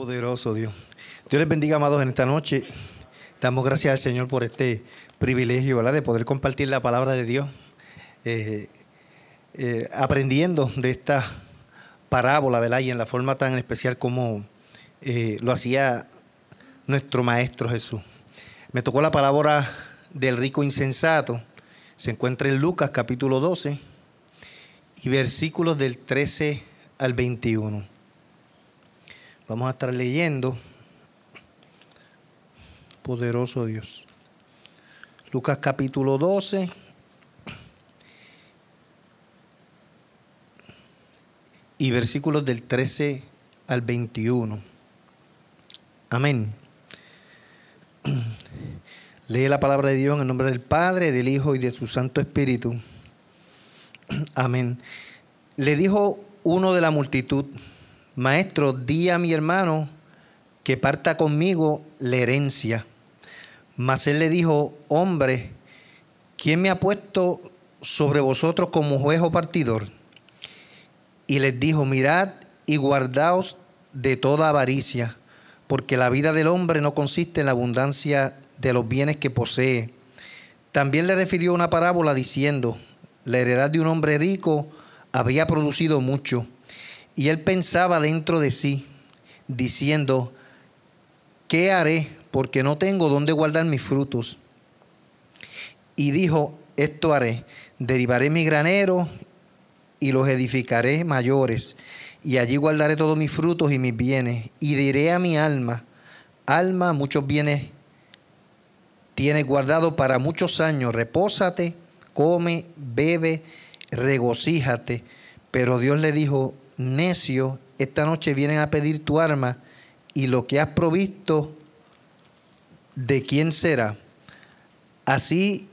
Poderoso Dios. Dios les bendiga, amados, en esta noche. Damos gracias al Señor por este privilegio, de poder compartir la palabra de Dios, eh, eh, aprendiendo de esta parábola, ¿verdad?, y en la forma tan especial como eh, lo hacía nuestro Maestro Jesús. Me tocó la palabra del rico insensato. Se encuentra en Lucas capítulo 12 y versículos del 13 al 21. Vamos a estar leyendo. Poderoso Dios. Lucas capítulo 12. Y versículos del 13 al 21. Amén. Lee la palabra de Dios en el nombre del Padre, del Hijo y de su Santo Espíritu. Amén. Le dijo uno de la multitud, Maestro, di a mi hermano que parta conmigo la herencia. Mas él le dijo, Hombre, ¿quién me ha puesto sobre vosotros como juez o partidor? Y les dijo, Mirad y guardaos de toda avaricia, porque la vida del hombre no consiste en la abundancia de los bienes que posee. También le refirió una parábola diciendo, la heredad de un hombre rico había producido mucho y él pensaba dentro de sí, diciendo, ¿qué haré? Porque no tengo dónde guardar mis frutos. Y dijo, esto haré, derivaré mi granero y los edificaré mayores, y allí guardaré todos mis frutos y mis bienes, y diré a mi alma, alma, muchos bienes tienes guardado para muchos años, repósate, come, bebe, regocíjate. Pero Dios le dijo, necio, esta noche vienen a pedir tu arma y lo que has provisto, ¿de quién será? Así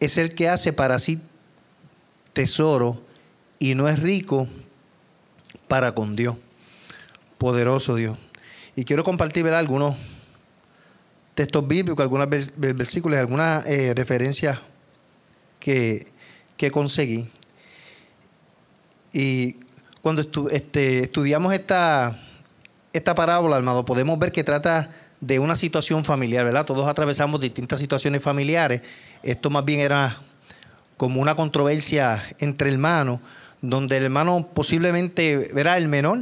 es el que hace para sí tesoro y no es rico para con Dios. Poderoso Dios. Y quiero compartir algunos textos bíblicos, algunos versículos, algunas eh, referencias que, que conseguí. Y cuando este, estudiamos esta, parábola, hermano, podemos ver que trata de una situación familiar, ¿verdad? Todos atravesamos distintas situaciones familiares. Esto más bien era como una controversia entre hermanos, donde el hermano posiblemente, verá, el menor,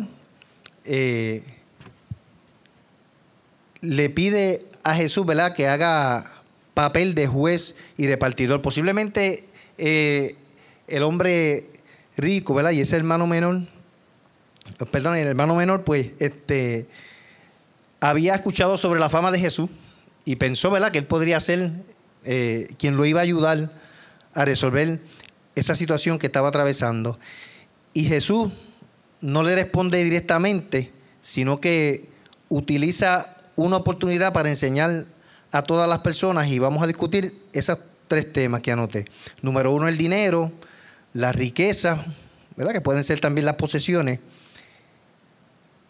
eh, le pide a Jesús, ¿verdad?, que haga papel de juez y de partidor. Posiblemente eh, el hombre rico, ¿verdad? Y ese hermano menor, perdón, el hermano menor, pues, este, había escuchado sobre la fama de Jesús y pensó, ¿verdad?, que él podría ser eh, quien lo iba a ayudar a resolver esa situación que estaba atravesando. Y Jesús no le responde directamente, sino que utiliza una oportunidad para enseñar a todas las personas y vamos a discutir esos tres temas que anoté. Número uno, el dinero la riqueza, ¿verdad? Que pueden ser también las posesiones.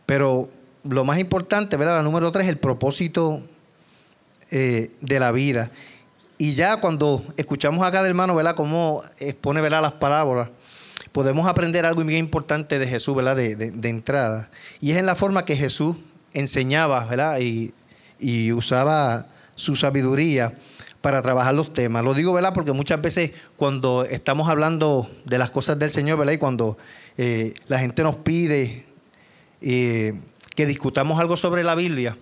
Pero lo más importante, ¿verdad? La número tres, el propósito eh, de la vida. Y ya cuando escuchamos acá del hermano, ¿verdad? Cómo expone, ¿verdad? Las palabras, podemos aprender algo muy importante de Jesús, ¿verdad? De, de, entrada. Y es en la forma que Jesús enseñaba, ¿verdad? Y, y usaba su sabiduría para trabajar los temas. Lo digo, ¿verdad? Porque muchas veces cuando estamos hablando de las cosas del Señor, ¿verdad? Y cuando eh, la gente nos pide que discutamos algo sobre la Biblia,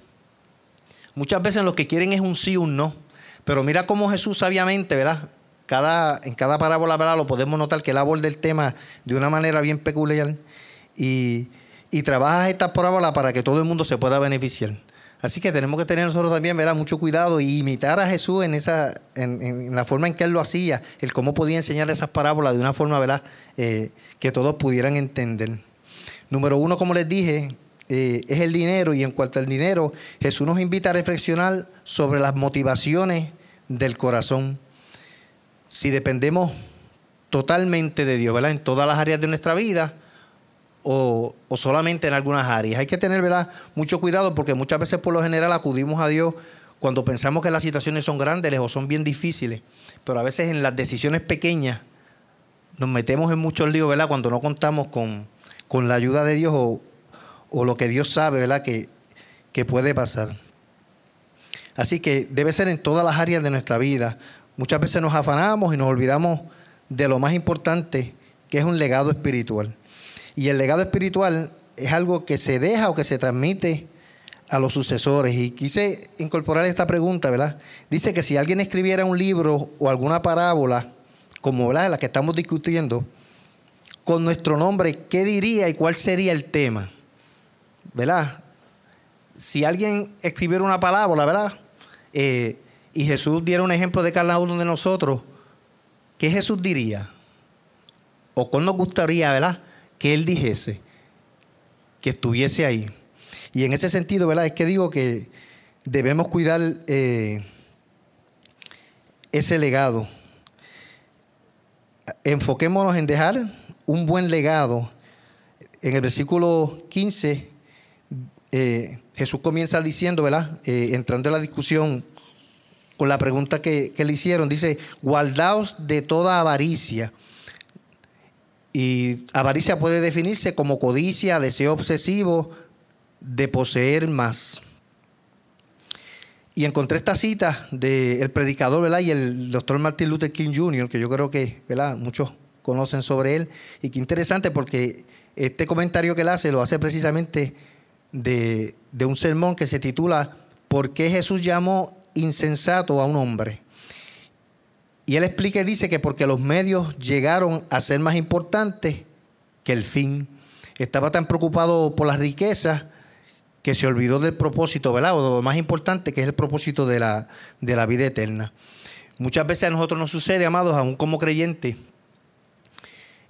muchas veces lo que quieren es un sí un no. Pero mira cómo Jesús sabiamente, ¿verdad? Cada, en cada parábola. Lo podemos notar que él aborda el tema de una manera bien peculiar y, y trabaja esta parábola para que todo el mundo se pueda beneficiar. Así que tenemos que tener nosotros también, ¿verdad? Mucho cuidado y imitar a Jesús en esa, en, la forma en que él lo hacía, el cómo podía enseñar esas parábolas de una forma, ¿verdad? Eh, que todos pudieran entender. Número uno, como les dije, eh, es el dinero y en cuanto al dinero, Jesús nos invita a reflexionar sobre las motivaciones del corazón. Si dependemos totalmente de Dios, ¿verdad? En todas las áreas de nuestra vida, o, solamente en algunas áreas. Hay que tener ¿verdad? mucho cuidado porque muchas veces por lo general acudimos a Dios cuando pensamos que las situaciones son grandes o son bien difíciles, pero a veces en las decisiones pequeñas nos metemos en muchos líos, ¿verdad? Cuando no contamos con, con la ayuda de Dios o, o lo que Dios sabe, ¿verdad? Que, que puede pasar. Así que debe ser en todas las áreas de nuestra vida. Muchas veces nos afanamos y nos olvidamos de lo más importante, que es un legado espiritual. Y el legado espiritual es algo que se deja o que se transmite a los sucesores. Y quise incorporar esta pregunta, ¿verdad? Dice que si alguien escribiera un libro o alguna parábola, como la que estamos discutiendo, con nuestro nombre, ¿qué diría y cuál sería el tema? ¿Verdad? Si alguien escribiera una parábola, ¿verdad? Eh, y Jesús diera un ejemplo de cada uno de nosotros, ¿qué Jesús diría? ¿O cuál nos gustaría, ¿verdad? Que Él dijese, que estuviese ahí. Y en ese sentido, ¿verdad? Es que digo que debemos cuidar eh, ese legado. Enfoquémonos en dejar un buen legado. En el versículo 15, eh, Jesús comienza diciendo, ¿verdad? Eh, entrando en la discusión con la pregunta que, que, le hicieron, dice, guardaos de toda avaricia. Y avaricia puede definirse como codicia, deseo obsesivo de poseer más. Y encontré esta cita del predicador ¿verdad? y el doctor Martin Luther King Jr., que yo creo que ¿verdad? muchos conocen sobre él. Y qué interesante porque este comentario que él hace lo hace precisamente de, de un sermón que se titula ¿Por qué Jesús llamó insensato a un hombre? Y él explica y dice que porque los medios llegaron a ser más importantes que el fin. Estaba tan preocupado por las riquezas que se olvidó del propósito, ¿verdad? O de lo más importante que es el propósito de la, de la vida eterna. Muchas veces a nosotros nos sucede, amados, aún como creyentes,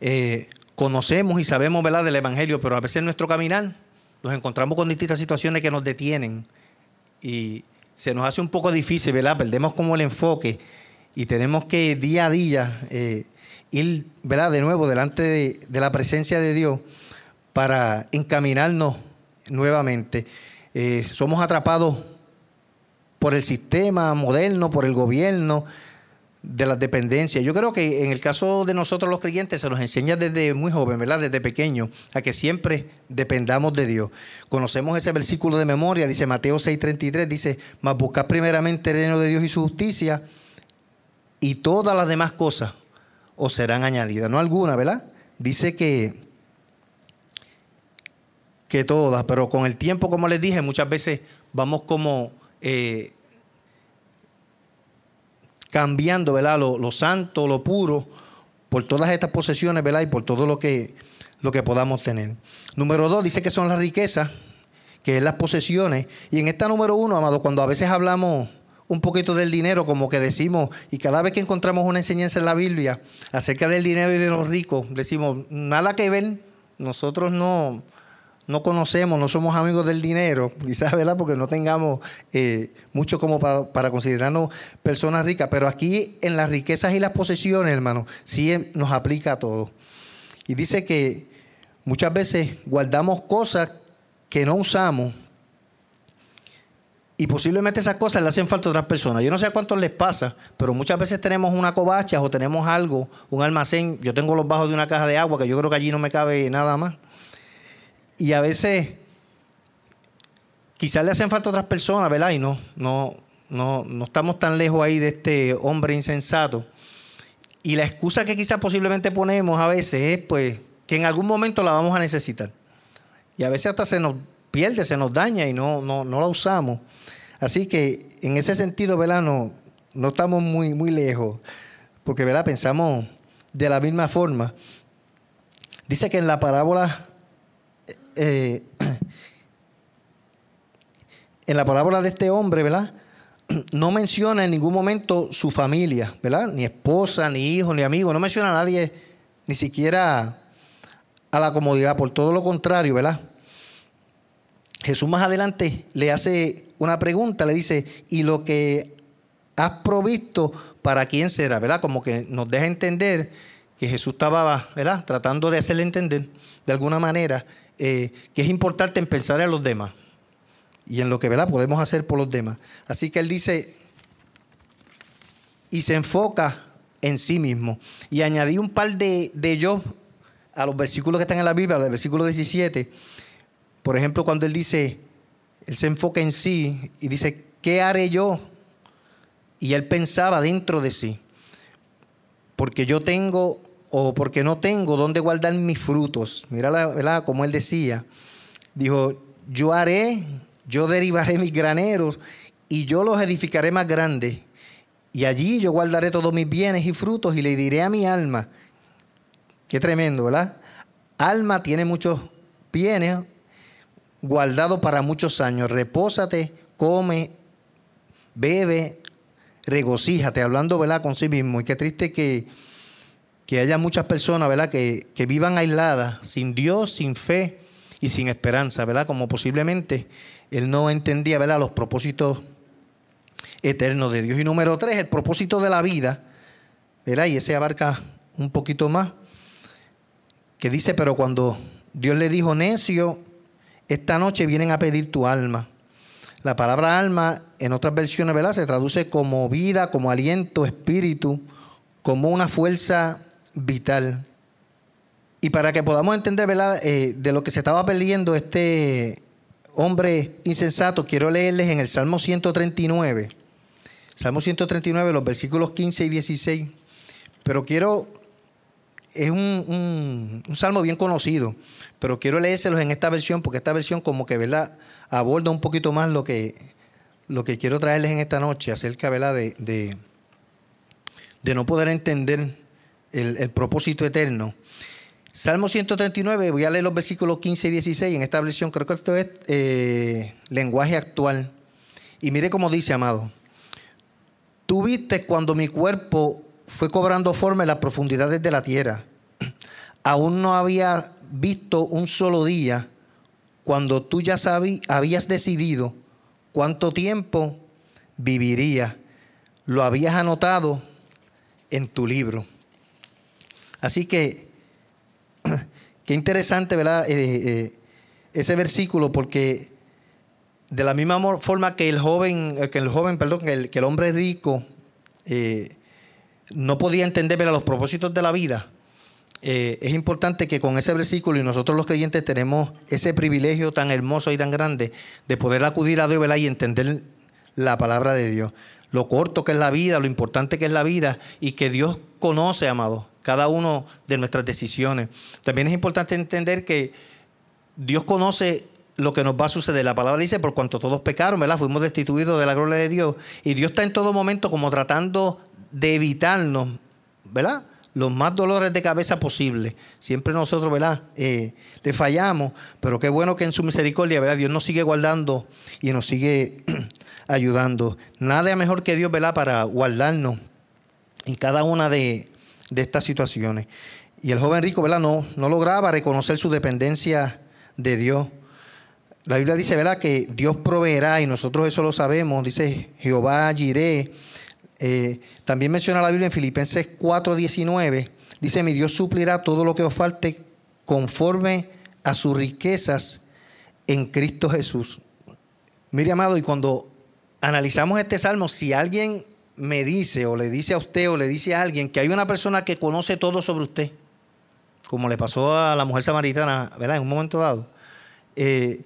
eh, conocemos y sabemos, ¿verdad?, del Evangelio, pero a veces en nuestro caminar nos encontramos con distintas situaciones que nos detienen y se nos hace un poco difícil, ¿verdad? Perdemos como el enfoque y tenemos que día a día eh, ir, ¿verdad? De nuevo delante de, la presencia de Dios para encaminarnos nuevamente. Eh, somos atrapados por el sistema moderno, por el gobierno, de las dependencias. Yo creo que en el caso de nosotros los creyentes se nos enseña desde muy joven, ¿verdad? Desde pequeño, a que siempre dependamos de Dios. Conocemos ese versículo de memoria, dice Mateo 6:33, dice, mas buscad primeramente el reino de Dios y su justicia y todas las demás cosas os serán añadidas. No alguna, ¿verdad? Dice que, que todas, pero con el tiempo, como les dije, muchas veces vamos como eh, cambiando, ¿verdad? Lo, santo, lo puro, por todas estas posesiones, ¿verdad? Y por todo lo que, lo que podamos tener. Número dos, dice que son las riquezas, que es las posesiones. Y en esta número uno, amado, cuando a veces hablamos un poquito del dinero, como que decimos, y cada vez que encontramos una enseñanza en la Biblia acerca del dinero y de los ricos, decimos, nada que ver, nosotros no, no conocemos, no somos amigos del dinero, quizás, ¿verdad? Porque no tengamos eh, mucho como para, considerarnos personas ricas, pero aquí en las riquezas y las posesiones, hermano, sí nos aplica a todo. Y dice que muchas veces guardamos cosas que no usamos y posiblemente esas cosas le hacen falta a otras personas. Yo no sé a cuántos les pasa, pero muchas veces tenemos una covacha o tenemos algo, un almacén. Yo tengo los bajos de una caja de agua que yo creo que allí no me cabe nada más. Y a veces quizás le hacen falta a otras personas, ¿verdad? Y no, no, no, no estamos tan lejos ahí de este hombre insensato. Y la excusa que quizás posiblemente ponemos a veces es pues que en algún momento la vamos a necesitar. Y a veces hasta se nos pierde, se nos daña y no, no, no la usamos. Así que en ese sentido, ¿verdad? No, no estamos muy, muy lejos, porque ¿verdad? pensamos de la misma forma. Dice que en la parábola, eh, en la parábola de este hombre, ¿verdad? No menciona en ningún momento su familia, ¿verdad? Ni esposa, ni hijo, ni amigo, no menciona a nadie, ni siquiera a la comodidad, por todo lo contrario, ¿verdad? Jesús más adelante le hace una pregunta, le dice, ¿y lo que has provisto para quién será? ¿Verdad? Como que nos deja entender que Jesús estaba. Tratando de hacerle entender de alguna manera eh, que es importante en pensar en los demás y en lo que. Podemos hacer por los demás. Así que él dice, y se enfoca en sí mismo. Y añadí un par de, de ellos a los versículos que están en la Biblia, del versículo 17 Por ejemplo, cuando él dice, él se enfoca en sí y dice, ¿qué haré yo? Y él pensaba dentro de sí, porque yo tengo o porque no tengo dónde guardar mis frutos. Mira, la, ¿verdad? Como él decía, dijo, yo haré, yo derivaré mis graneros y yo los edificaré más grandes. Y allí yo guardaré todos mis bienes y frutos y le diré a mi alma, qué tremendo, ¿verdad? Alma tiene muchos bienes guardados para muchos años. Repósate, come, bebe, regocíjate, hablando, ¿verdad? Con sí mismo. Y qué triste que, que haya muchas personas, ¿verdad? Que, que vivan aisladas, sin Dios, sin fe y sin esperanza, ¿verdad? Como posiblemente él no entendía, ¿verdad? Los propósitos eternos de Dios. Y número tres, el propósito de la vida, ¿verdad? Y ese abarca un poquito más, que dice, pero cuando Dios le dijo, necio, esta noche vienen a pedir tu alma. La palabra alma en otras versiones, ¿verdad? Se traduce como vida, como aliento, espíritu, como una fuerza vital. Y para que podamos entender, ¿verdad? Eh, de lo que se estaba perdiendo este hombre insensato, quiero leerles en el Salmo 139. Salmo 139, los versículos 15 y 16. Pero quiero, es un, salmo bien conocido, pero quiero leérselos en esta versión porque esta versión como que, ¿verdad? Aborda un poquito más lo que, lo que quiero traerles en esta noche acerca, ¿verdad? De, de, de no poder entender el, propósito eterno. Salmo 139, voy a leer los versículos 15 y 16 en esta versión, creo que esto es eh, lenguaje actual. Y mire cómo dice, amado. Tú viste cuando mi cuerpo fue cobrando forma en las profundidades de la tierra. Aún no había visto un solo día cuando tú ya sabí, habías decidido cuánto tiempo viviría. Lo habías anotado en tu libro. Así que, qué interesante, ¿verdad? Eh, eh, ese versículo, porque de la misma forma que el joven, eh, que el joven, perdón, que el hombre rico no podía entender los propósitos de la vida, es importante que con ese versículo y nosotros los creyentes tenemos ese privilegio tan hermoso y tan grande de poder acudir a Dios y entender la palabra de Dios. Lo corto que es la vida, lo importante que es la vida y que Dios conoce, amado, cada uno de nuestras decisiones. También es importante entender que Dios conoce lo que nos va a suceder. La palabra dice, por cuanto todos pecaron, ¿verdad? Fuimos destituidos de la gloria de Dios. Y Dios está en todo momento como tratando de evitarnos, ¿verdad? Los más dolores de cabeza posibles. Siempre nosotros, ¿verdad? Eh, le fallamos, pero qué bueno que en su misericordia, ¿verdad? Dios nos sigue guardando y nos sigue ayudando. Nada mejor que Dios, ¿verdad? Para guardarnos en cada una de, de estas situaciones. Y el joven rico, ¿verdad? No, no lograba reconocer su dependencia de Dios. La Biblia dice, ¿verdad? Que Dios proveerá y nosotros eso lo sabemos. Dice Jehová Jiré. Eh, también menciona la Biblia en Filipenses 4:19. Dice, mi Dios suplirá todo lo que os falte conforme a sus riquezas en Cristo Jesús. Mire, amado, y cuando analizamos este salmo, si alguien me dice o le dice a usted o le dice a alguien que hay una persona que conoce todo sobre usted, como le pasó a la mujer samaritana, ¿verdad? En un momento dado. Eh,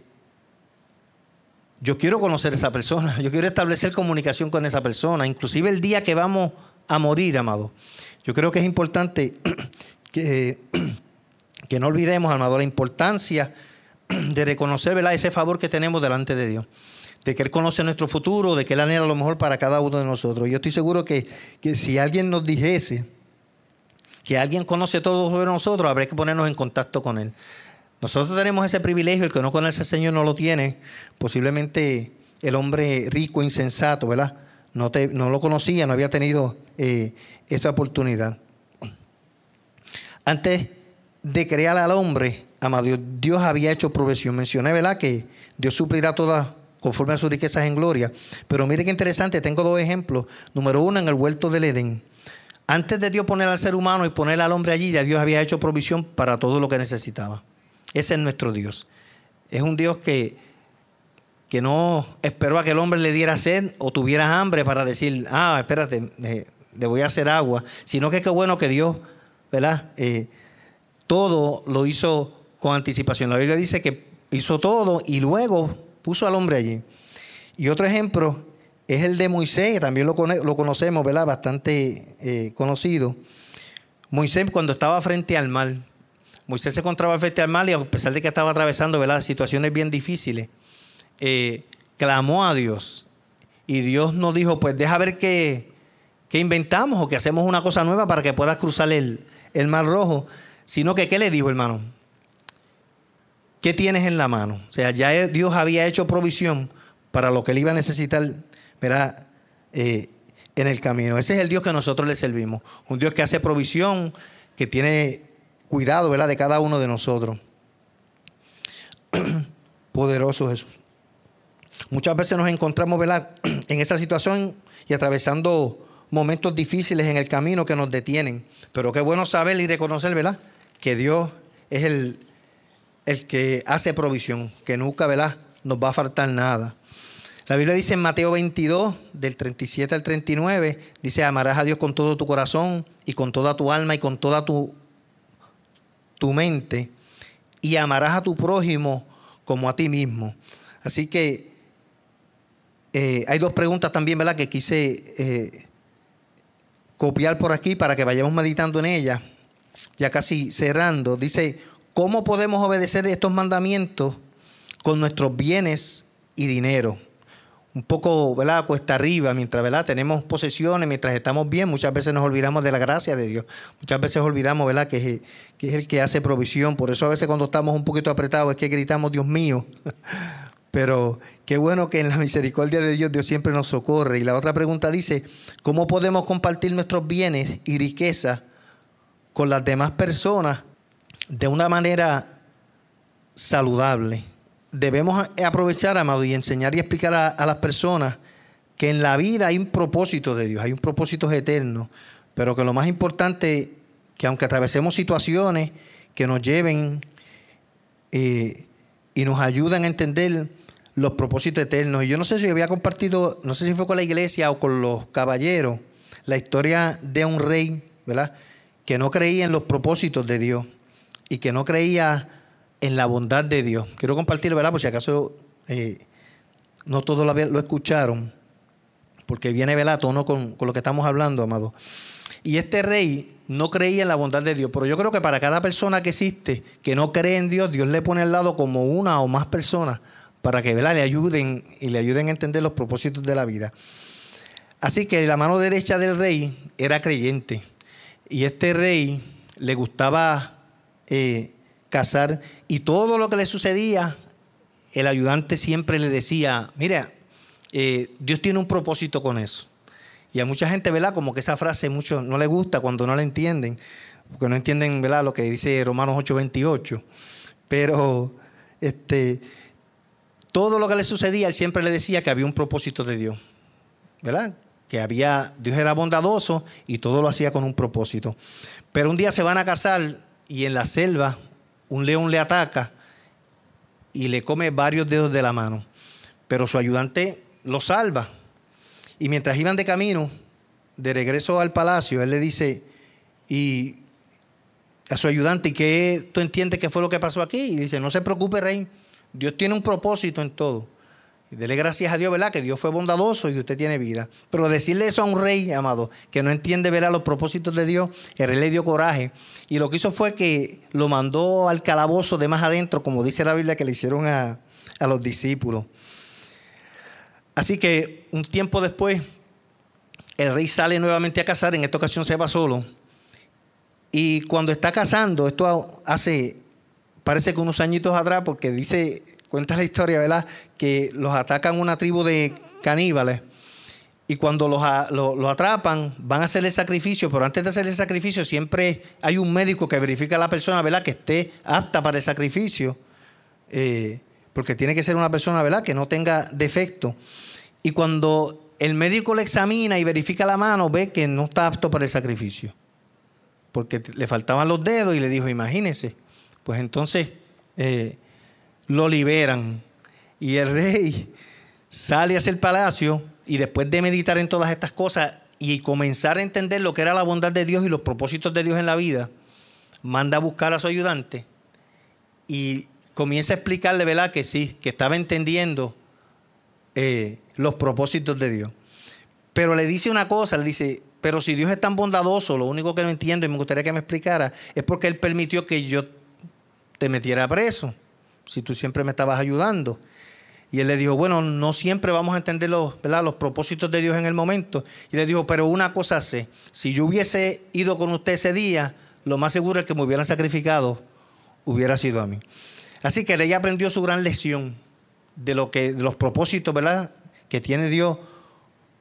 yo quiero conocer a esa persona, yo quiero establecer comunicación con esa persona, inclusive el día que vamos a morir, amado. Yo creo que es importante que, que no olvidemos, amado, la importancia de reconocer ese favor que tenemos delante de Dios de que Él conoce nuestro futuro, de que Él anhela lo mejor para cada uno de nosotros. Yo estoy seguro que, si alguien nos dijese que alguien conoce todo sobre nosotros, habría que ponernos en contacto con Él. Nosotros tenemos ese privilegio, el que no conoce al Señor no lo tiene. Posiblemente el hombre rico, insensato, ¿verdad? No, te, no lo conocía, no había tenido eh, esa oportunidad. Antes de crear al hombre, amado Dios había hecho provisión. Mencioné, ¿verdad? Que Dios suplirá todas conforme a sus riquezas en gloria. Pero mire qué interesante, tengo dos ejemplos. Número uno, en el huerto del Edén. Antes de Dios poner al ser humano y poner al hombre allí, ya Dios había hecho provisión para todo lo que necesitaba. Ese es nuestro Dios. Es un Dios que, que no esperó a que el hombre le diera sed o tuviera hambre para decir, ah, espérate, le voy a hacer agua, sino que qué bueno que Dios, ¿verdad? Eh, todo lo hizo con anticipación. La Biblia dice que hizo todo y luego puso al hombre allí. Y otro ejemplo es el de Moisés, también lo, lo conocemos, ¿verdad? Bastante eh, conocido. Moisés cuando estaba frente al mar, Moisés se encontraba frente al mar y a pesar de que estaba atravesando ¿verdad? situaciones bien difíciles, eh, clamó a Dios. Y Dios nos dijo, pues deja ver qué, inventamos o que hacemos una cosa nueva para que puedas cruzar el, el mar rojo. Sino que, ¿qué le dijo, hermano? ¿Qué tienes en la mano? O sea, ya Dios había hecho provisión para lo que él iba a necesitar, ¿verdad? Eh, en el camino. Ese es el Dios que nosotros le servimos. Un Dios que hace provisión, que tiene cuidado, ¿verdad? De cada uno de nosotros. Poderoso Jesús. Muchas veces nos encontramos, ¿verdad? En esa situación y atravesando momentos difíciles en el camino que nos detienen. Pero qué bueno saber y reconocer, ¿verdad? Que Dios es el, el que hace provisión, que nunca, ¿verdad? Nos va a faltar nada. La Biblia dice en Mateo 22, del 37 al 39, dice, amarás a Dios con todo tu corazón y con toda tu alma y con toda tu, tu mente y amarás a tu prójimo como a ti mismo. Así que eh, hay dos preguntas también, ¿verdad? Que quise eh, copiar por aquí para que vayamos meditando en ellas. Ya casi cerrando. Dice, ¿Cómo podemos obedecer estos mandamientos con nuestros bienes y dinero? Un poco, ¿verdad? Cuesta arriba, mientras, ¿verdad? Tenemos posesiones, mientras estamos bien, muchas veces nos olvidamos de la gracia de Dios. Muchas veces olvidamos, ¿verdad? Que es, que es el que hace provisión. Por eso a veces cuando estamos un poquito apretados es que gritamos, Dios mío. Pero qué bueno que en la misericordia de Dios Dios siempre nos socorre. Y la otra pregunta dice, ¿cómo podemos compartir nuestros bienes y riquezas con las demás personas de una manera saludable. Debemos aprovechar, amado, y enseñar y explicar a, las personas que en la vida hay un propósito de Dios, hay un propósito eterno, pero que lo más importante, que aunque atravesemos situaciones que nos lleven eh, y nos ayudan a entender los propósitos eternos. Y yo no sé si había compartido, no sé si fue con la iglesia o con los caballeros, la historia de un rey, ¿verdad? Que no creía en los propósitos de Dios y que no creía en la bondad de Dios. Quiero compartirlo, ¿verdad? Por si acaso eh, no todos lo, escucharon, porque viene, ¿verdad? Con, con lo que estamos hablando, amado. Y este rey no creía en la bondad de Dios, pero yo creo que para cada persona que existe, que no cree en Dios, Dios le pone al lado como una o más personas para que ¿verdad? le ayuden y le ayuden a entender los propósitos de la vida. Así que la mano derecha del rey era creyente. Y este rey le gustaba eh, casar y todo lo que le sucedía, el ayudante siempre le decía, mira, eh, Dios tiene un propósito con eso. Y a mucha gente, ¿verdad? Como que esa frase mucho no le gusta cuando no la entienden, porque no entienden, ¿verdad? Lo que dice Romanos 8:28. Pero este, todo lo que le sucedía, él siempre le decía que había un propósito de Dios, ¿verdad? Que había, Dios era bondadoso y todo lo hacía con un propósito. Pero un día se van a casar y en la selva un león le ataca y le come varios dedos de la mano. Pero su ayudante lo salva. Y mientras iban de camino, de regreso al palacio, él le dice y a su ayudante, ¿y qué tú entiendes que fue lo que pasó aquí? Y dice, no se preocupe, rey, Dios tiene un propósito en todo. Dele gracias a Dios, ¿verdad? Que Dios fue bondadoso y usted tiene vida. Pero decirle eso a un rey, amado, que no entiende, ¿verdad? Los propósitos de Dios, el rey le dio coraje. Y lo que hizo fue que lo mandó al calabozo de más adentro, como dice la Biblia que le hicieron a, a los discípulos. Así que un tiempo después, el rey sale nuevamente a cazar, en esta ocasión se va solo. Y cuando está cazando, esto hace, parece que unos añitos atrás, porque dice cuenta la historia, ¿verdad? Que los atacan una tribu de caníbales y cuando los, atrapan van a hacer el sacrificio, pero antes de hacer el sacrificio siempre hay un médico que verifica a la persona, ¿verdad? Que esté apta para el sacrificio, eh, porque tiene que ser una persona, ¿verdad? Que no tenga defecto. Y cuando el médico le examina y verifica la mano, ve que no está apto para el sacrificio, porque le faltaban los dedos y le dijo, imagínese, pues entonces... Eh, lo liberan. Y el rey sale hacia el palacio y después de meditar en todas estas cosas y comenzar a entender lo que era la bondad de Dios y los propósitos de Dios en la vida, manda a buscar a su ayudante y comienza a explicarle, ¿verdad? Que sí, que estaba entendiendo eh, los propósitos de Dios. Pero le dice una cosa, le dice, pero si Dios es tan bondadoso, lo único que no entiendo y me gustaría que me explicara es porque Él permitió que yo te metiera preso, si tú siempre me estabas ayudando. Y él le dijo, bueno, no siempre vamos a entender los, los propósitos de Dios en el momento. Y le dijo, pero una cosa sé, si yo hubiese ido con usted ese día, lo más seguro es que me hubieran sacrificado, hubiera sido a mí. Así que ella aprendió su gran lección de, lo que, de los propósitos ¿verdad? que tiene Dios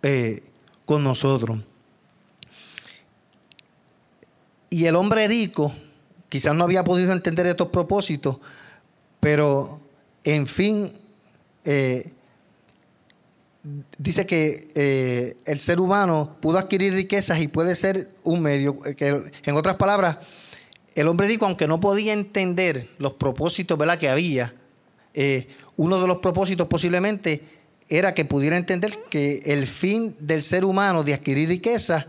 eh, con nosotros. Y el hombre rico quizás no había podido entender estos propósitos, pero en fin eh, dice que eh, el ser humano pudo adquirir riquezas y puede ser un medio, eh, que en otras palabras, el hombre rico, aunque no podía entender los propósitos ¿verdad? que había, uno de los propósitos posiblemente era que pudiera entender que el fin del ser humano de adquirir riquezas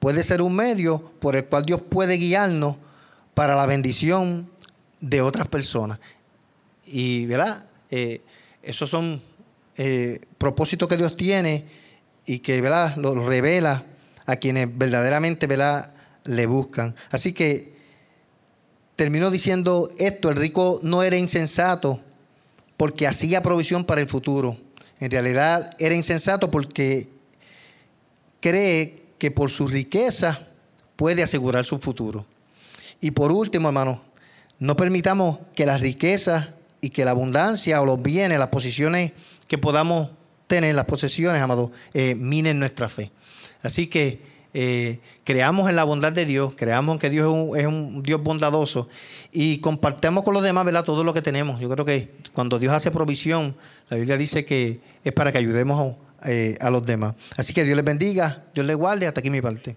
puede ser un medio por el cual Dios puede guiarnos para la bendición de otras personas. Y, ¿verdad? Esos son eh, propósitos que Dios tiene y que ¿verdad? lo revela a quienes verdaderamente ¿verdad? le buscan. Así que terminó diciendo esto, el rico no era insensato porque hacía provisión para el futuro. En realidad era insensato porque cree que por su riqueza puede asegurar su futuro. Y por último, hermano, no permitamos que las riquezas y que la abundancia o los bienes, las posiciones que podamos tener, las posesiones, amado, eh, minen nuestra fe. Así que eh, creamos en la bondad de Dios, creamos que Dios es un, Dios bondadoso y compartamos con los demás ¿verdad? todo lo que tenemos. Yo creo que cuando Dios hace provisión, la Biblia dice que es para que ayudemos a, eh, a los demás. Así que Dios les bendiga, Dios les guarde. Hasta aquí mi parte.